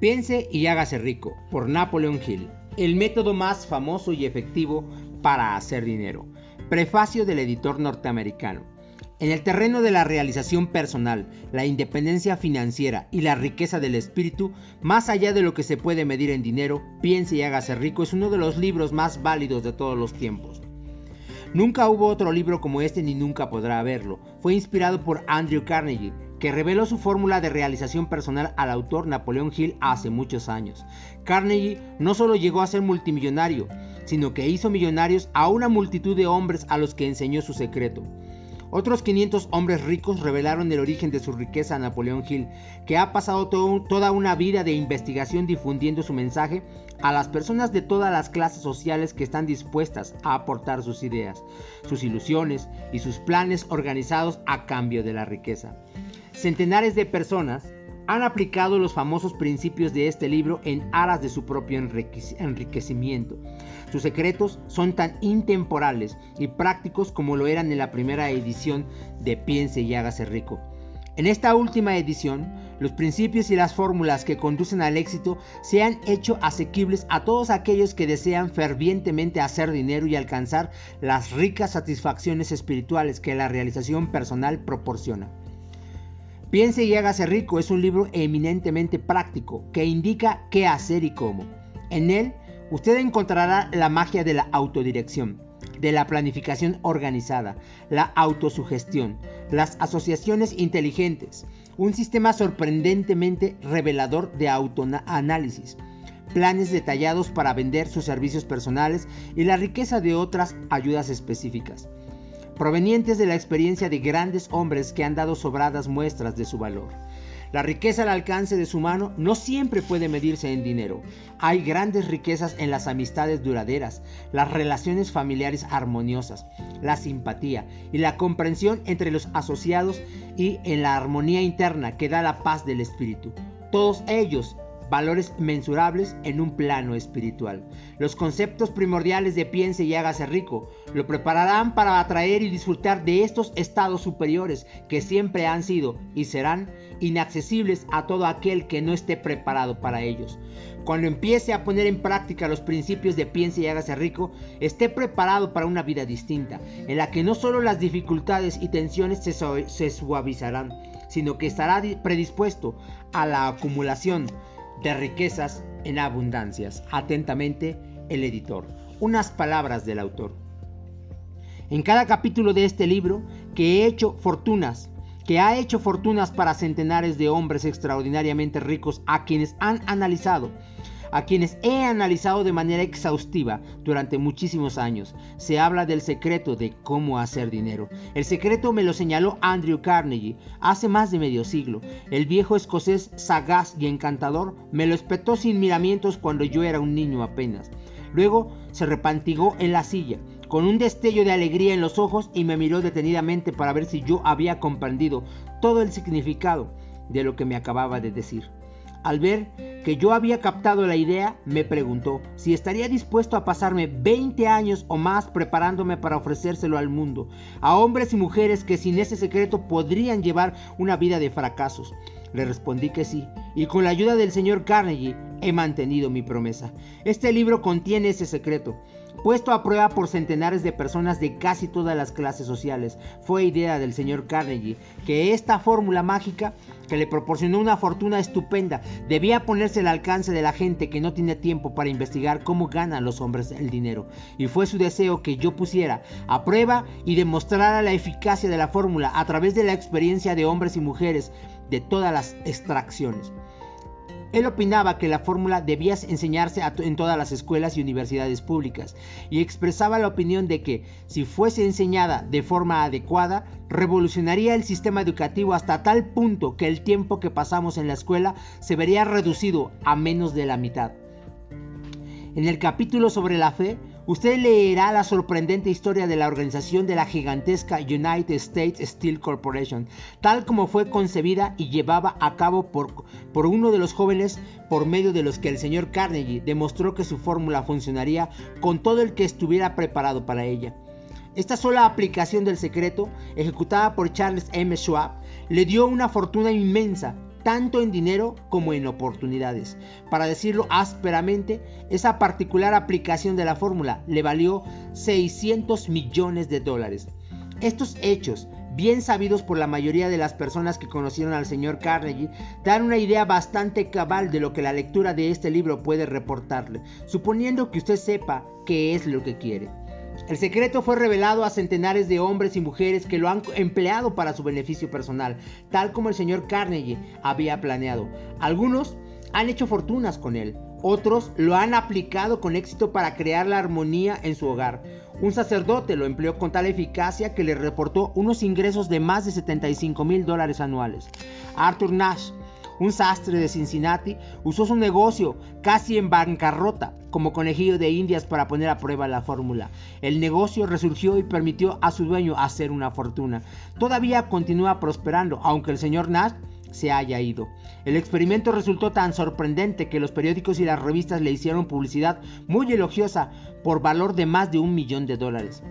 Piense y hágase rico, por Napoleon Hill, el método más famoso y efectivo para hacer dinero. Prefacio del editor norteamericano. En el terreno de la realización personal, la independencia financiera y la riqueza del espíritu, más allá de lo que se puede medir en dinero, Piense y hágase rico es uno de los libros más válidos de todos los tiempos. Nunca hubo otro libro como este ni nunca podrá haberlo. Fue inspirado por Andrew Carnegie, que reveló su fórmula de realización personal al autor Napoleón Hill hace muchos años. Carnegie no solo llegó a ser multimillonario, sino que hizo millonarios a una multitud de hombres a los que enseñó su secreto. Otros 500 hombres ricos revelaron el origen de su riqueza a Napoleón Hill, que ha pasado toda una vida de investigación difundiendo su mensaje a las personas de todas las clases sociales que están dispuestas a aportar sus ideas, sus ilusiones y sus planes organizados a cambio de la riqueza. Centenares de personas han aplicado los famosos principios de este libro en aras de su propio enriquecimiento. Sus secretos son tan intemporales y prácticos como lo eran en la primera edición de Piense y hágase rico. En esta última edición, los principios y las fórmulas que conducen al éxito se han hecho asequibles a todos aquellos que desean fervientemente hacer dinero y alcanzar las ricas satisfacciones espirituales que la realización personal proporciona. Piense y hágase rico es un libro eminentemente práctico que indica qué hacer y cómo. En él usted encontrará la magia de la autodirección, de la planificación organizada, la autosugestión, las asociaciones inteligentes, un sistema sorprendentemente revelador de autoanálisis, planes detallados para vender sus servicios personales y la riqueza de otras ayudas específicas, provenientes de la experiencia de grandes hombres que han dado sobradas muestras de su valor. La riqueza al alcance de su mano no siempre puede medirse en dinero. Hay grandes riquezas en las amistades duraderas, las relaciones familiares armoniosas, la simpatía y la comprensión entre los asociados y en la armonía interna que da la paz del espíritu. Todos ellos valores mensurables en un plano espiritual. Los conceptos primordiales de piense y hágase rico lo prepararán para atraer y disfrutar de estos estados superiores que siempre han sido y serán inaccesibles a todo aquel que no esté preparado para ellos. Cuando empiece a poner en práctica los principios de piense y hágase rico, esté preparado para una vida distinta, en la que no solo las dificultades y tensiones se, se suavizarán, sino que estará predispuesto a la acumulación de riquezas en abundancias. Atentamente, el editor. Unas palabras del autor. En cada capítulo de este libro, que he hecho fortunas, que ha hecho fortunas para centenares de hombres extraordinariamente ricos a quienes han analizado a quienes he analizado de manera exhaustiva durante muchísimos años. Se habla del secreto de cómo hacer dinero. El secreto me lo señaló Andrew Carnegie hace más de medio siglo. El viejo escocés sagaz y encantador me lo espetó sin miramientos cuando yo era un niño apenas. Luego se repantigó en la silla, con un destello de alegría en los ojos y me miró detenidamente para ver si yo había comprendido todo el significado de lo que me acababa de decir. Al ver que yo había captado la idea, me preguntó si estaría dispuesto a pasarme 20 años o más preparándome para ofrecérselo al mundo, a hombres y mujeres que sin ese secreto podrían llevar una vida de fracasos. Le respondí que sí, y con la ayuda del señor Carnegie he mantenido mi promesa. Este libro contiene ese secreto puesto a prueba por centenares de personas de casi todas las clases sociales. Fue idea del señor Carnegie que esta fórmula mágica, que le proporcionó una fortuna estupenda, debía ponerse al alcance de la gente que no tiene tiempo para investigar cómo ganan los hombres el dinero. Y fue su deseo que yo pusiera a prueba y demostrara la eficacia de la fórmula a través de la experiencia de hombres y mujeres de todas las extracciones. Él opinaba que la fórmula debía enseñarse en todas las escuelas y universidades públicas y expresaba la opinión de que, si fuese enseñada de forma adecuada, revolucionaría el sistema educativo hasta tal punto que el tiempo que pasamos en la escuela se vería reducido a menos de la mitad. En el capítulo sobre la fe, Usted leerá la sorprendente historia de la organización de la gigantesca United States Steel Corporation, tal como fue concebida y llevada a cabo por, por uno de los jóvenes por medio de los que el señor Carnegie demostró que su fórmula funcionaría con todo el que estuviera preparado para ella. Esta sola aplicación del secreto, ejecutada por Charles M. Schwab, le dio una fortuna inmensa tanto en dinero como en oportunidades. Para decirlo ásperamente, esa particular aplicación de la fórmula le valió 600 millones de dólares. Estos hechos, bien sabidos por la mayoría de las personas que conocieron al señor Carnegie, dan una idea bastante cabal de lo que la lectura de este libro puede reportarle, suponiendo que usted sepa qué es lo que quiere. El secreto fue revelado a centenares de hombres y mujeres que lo han empleado para su beneficio personal, tal como el señor Carnegie había planeado. Algunos han hecho fortunas con él, otros lo han aplicado con éxito para crear la armonía en su hogar. Un sacerdote lo empleó con tal eficacia que le reportó unos ingresos de más de 75 mil dólares anuales. Arthur Nash un sastre de Cincinnati, usó su negocio casi en bancarrota como conejillo de indias para poner a prueba la fórmula. El negocio resurgió y permitió a su dueño hacer una fortuna. Todavía continúa prosperando, aunque el señor Nash se haya ido. El experimento resultó tan sorprendente que los periódicos y las revistas le hicieron publicidad muy elogiosa por valor de más de un millón de dólares.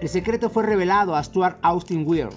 El secreto fue revelado a Stuart Austin Weir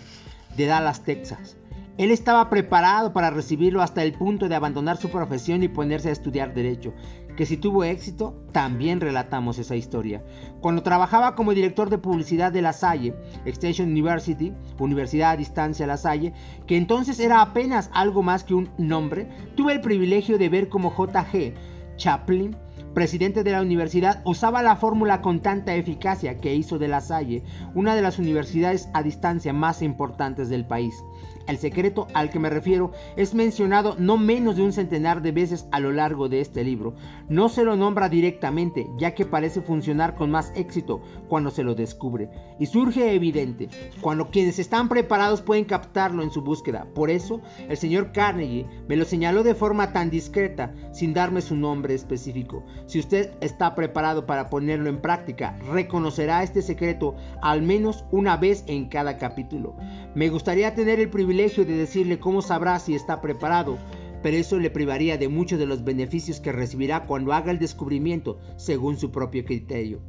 de Dallas, Texas. Él estaba preparado para recibirlo hasta el punto de abandonar su profesión y ponerse a estudiar derecho, que si tuvo éxito, también relatamos esa historia. Cuando trabajaba como director de publicidad de La Salle, Extension University, Universidad a Distancia La Salle, que entonces era apenas algo más que un nombre, tuve el privilegio de ver cómo J.G. Chaplin presidente de la universidad, usaba la fórmula con tanta eficacia que hizo de La Salle una de las universidades a distancia más importantes del país. El secreto al que me refiero es mencionado no menos de un centenar de veces a lo largo de este libro. No se lo nombra directamente, ya que parece funcionar con más éxito cuando se lo descubre. Y surge evidente, cuando quienes están preparados pueden captarlo en su búsqueda. Por eso, el señor Carnegie me lo señaló de forma tan discreta, sin darme su nombre específico. Si usted está preparado para ponerlo en práctica, reconocerá este secreto al menos una vez en cada capítulo. Me gustaría tener el privilegio de decirle cómo sabrá si está preparado, pero eso le privaría de muchos de los beneficios que recibirá cuando haga el descubrimiento según su propio criterio.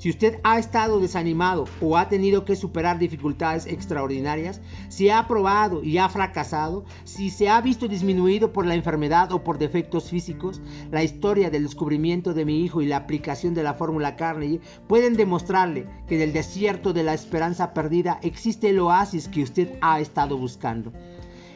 Si usted ha estado desanimado o ha tenido que superar dificultades extraordinarias, si ha probado y ha fracasado, si se ha visto disminuido por la enfermedad o por defectos físicos, la historia del descubrimiento de mi hijo y la aplicación de la fórmula Carnegie pueden demostrarle que en el desierto de la esperanza perdida existe el oasis que usted ha estado buscando.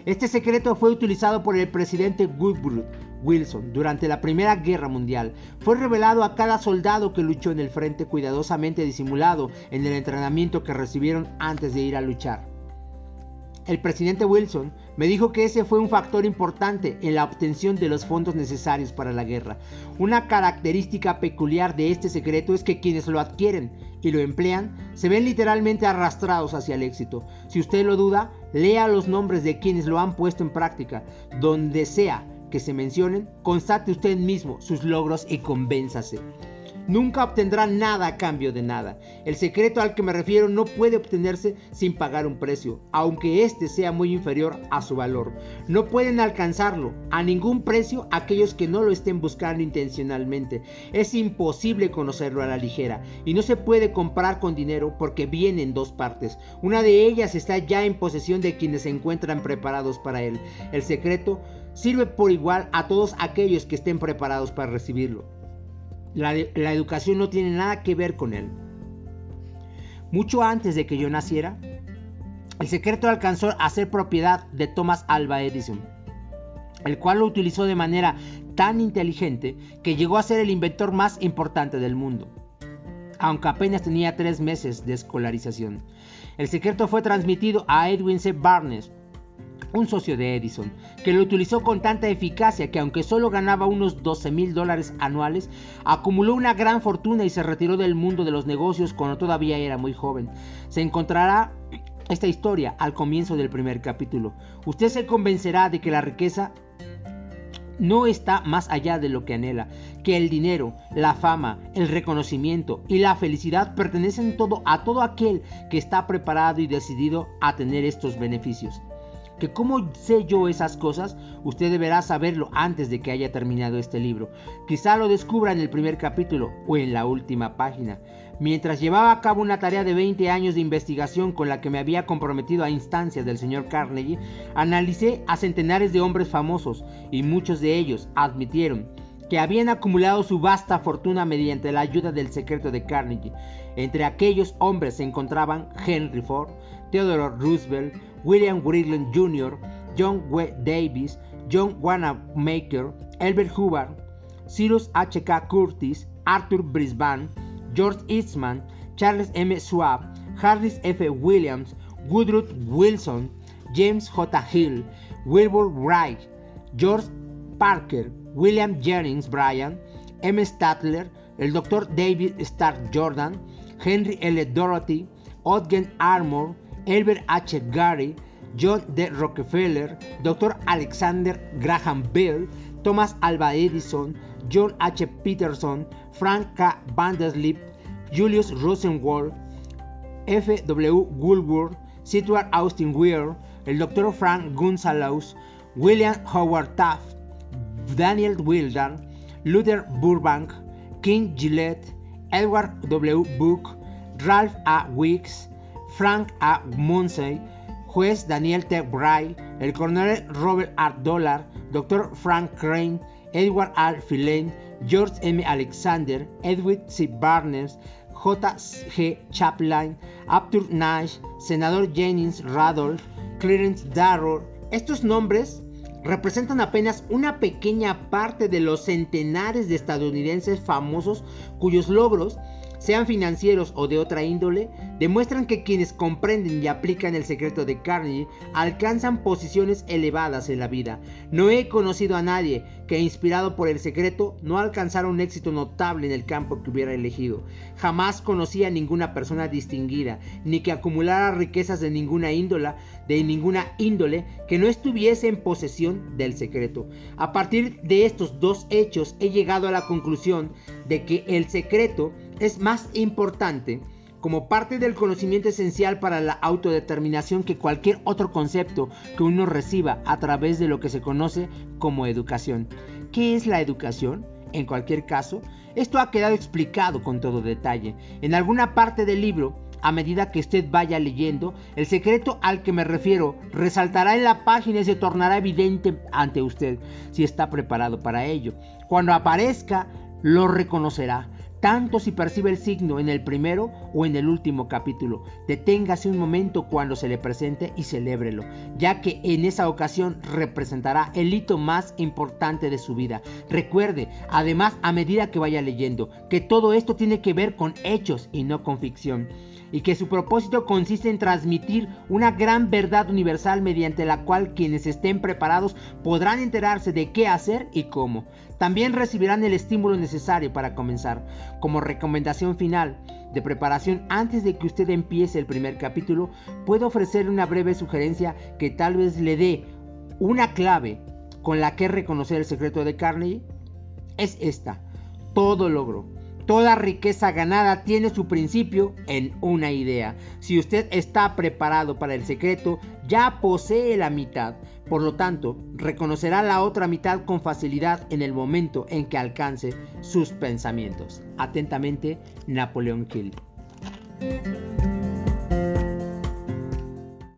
Este secreto fue utilizado por el presidente Woodrow Wilson durante la Primera Guerra Mundial. Fue revelado a cada soldado que luchó en el frente cuidadosamente disimulado en el entrenamiento que recibieron antes de ir a luchar. El presidente Wilson me dijo que ese fue un factor importante en la obtención de los fondos necesarios para la guerra. Una característica peculiar de este secreto es que quienes lo adquieren y lo emplean se ven literalmente arrastrados hacia el éxito. Si usted lo duda, lea los nombres de quienes lo han puesto en práctica, donde sea que se mencionen, constate usted mismo sus logros y convénzase. Nunca obtendrá nada a cambio de nada. El secreto al que me refiero no puede obtenerse sin pagar un precio, aunque éste sea muy inferior a su valor. No pueden alcanzarlo a ningún precio aquellos que no lo estén buscando intencionalmente. Es imposible conocerlo a la ligera y no se puede comprar con dinero porque viene en dos partes. Una de ellas está ya en posesión de quienes se encuentran preparados para él. El secreto sirve por igual a todos aquellos que estén preparados para recibirlo la, educación no tiene nada que ver con él. Mucho antes de que yo naciera, el secreto alcanzó a ser propiedad de Thomas Alva Edison, el cual lo utilizó de manera tan inteligente que llegó a ser el inventor más importante del mundo, aunque apenas tenía tres meses de escolarización. El secreto fue transmitido a Edwin C. Barnes, un socio de Edison, que lo utilizó con tanta eficacia que aunque solo ganaba unos 12 mil dólares anuales, acumuló una gran fortuna y se retiró del mundo de los negocios cuando todavía era muy joven. Se encontrará esta historia al comienzo del primer capítulo. Usted se convencerá de que la riqueza no está más allá de lo que anhela, que el dinero, la fama, el reconocimiento y la felicidad pertenecen todo a todo aquel que está preparado y decidido a tener estos beneficios que cómo sé yo esas cosas, usted deberá saberlo antes de que haya terminado este libro. Quizá lo descubra en el primer capítulo o en la última página. Mientras llevaba a cabo una tarea de 20 años de investigación con la que me había comprometido a instancias del señor Carnegie, analicé a centenares de hombres famosos y muchos de ellos admitieron que habían acumulado su vasta fortuna mediante la ayuda del secreto de Carnegie. Entre aquellos hombres se encontraban Henry Ford, Theodore Roosevelt, William Wrigley Jr., John W. Davis, John Wanamaker, Elbert Hubbard, Cyrus H.K. Curtis, Arthur Brisbane, George Eastman, Charles M. Schwab, Harris F. Williams, Woodrow Wilson, James J. Hill, Wilbur Wright, George Parker, William Jennings Bryan, M. Statler, el Dr. David Stark Jordan, Henry L. Dorothy, Ogden Armour, Elbert H. Gary, John D. Rockefeller, Dr. Alexander Graham Bell, Thomas Alva Edison, John H. Peterson, Frank K. Vanderlip, Julius Rosenwald, F. W. Woolworth, Sidward Austin Weir, el Dr. Frank Gonzalez, William Howard Taft, Daniel Wilder, Luther Burbank, King Gillette, Edward W. Book, Ralph A. Weeks, Frank A. Munsey, juez Daniel T. Bray, el coronel Robert R. Dollar, Dr. Frank Crane, Edward R. Filane, George M. Alexander, Edwin C. Barnes, J. G. Chaplin, Arthur Nash, senador Jennings Radolph, Clarence Darrow. Estos nombres representan apenas una pequeña parte de los centenares de estadounidenses famosos cuyos logros sean financieros o de otra índole, demuestran que quienes comprenden y aplican el secreto de Carnegie alcanzan posiciones elevadas en la vida. No he conocido a nadie que, inspirado por el secreto, no alcanzara un éxito notable en el campo que hubiera elegido. Jamás conocí a ninguna persona distinguida, ni que acumulara riquezas de ninguna índola, de ninguna índole, que no estuviese en posesión del secreto. A partir de estos dos hechos he llegado a la conclusión de que el secreto es más importante como parte del conocimiento esencial para la autodeterminación que cualquier otro concepto que uno reciba a través de lo que se conoce como educación. ¿Qué es la educación? En cualquier caso, esto ha quedado explicado con todo detalle. En alguna parte del libro, a medida que usted vaya leyendo, el secreto al que me refiero resaltará en la página y se tornará evidente ante usted si está preparado para ello. Cuando aparezca, lo reconocerá tanto si percibe el signo en el primero o en el último capítulo. Deténgase un momento cuando se le presente y celébrelo, ya que en esa ocasión representará el hito más importante de su vida. Recuerde, además, a medida que vaya leyendo, que todo esto tiene que ver con hechos y no con ficción y que su propósito consiste en transmitir una gran verdad universal mediante la cual quienes estén preparados podrán enterarse de qué hacer y cómo. También recibirán el estímulo necesario para comenzar. Como recomendación final de preparación antes de que usted empiece el primer capítulo, puedo ofrecerle una breve sugerencia que tal vez le dé una clave con la que reconocer el secreto de Carnegie. Es esta. Todo logro Toda riqueza ganada tiene su principio en una idea. Si usted está preparado para el secreto, ya posee la mitad. Por lo tanto, reconocerá la otra mitad con facilidad en el momento en que alcance sus pensamientos. Atentamente, Napoleón Hill.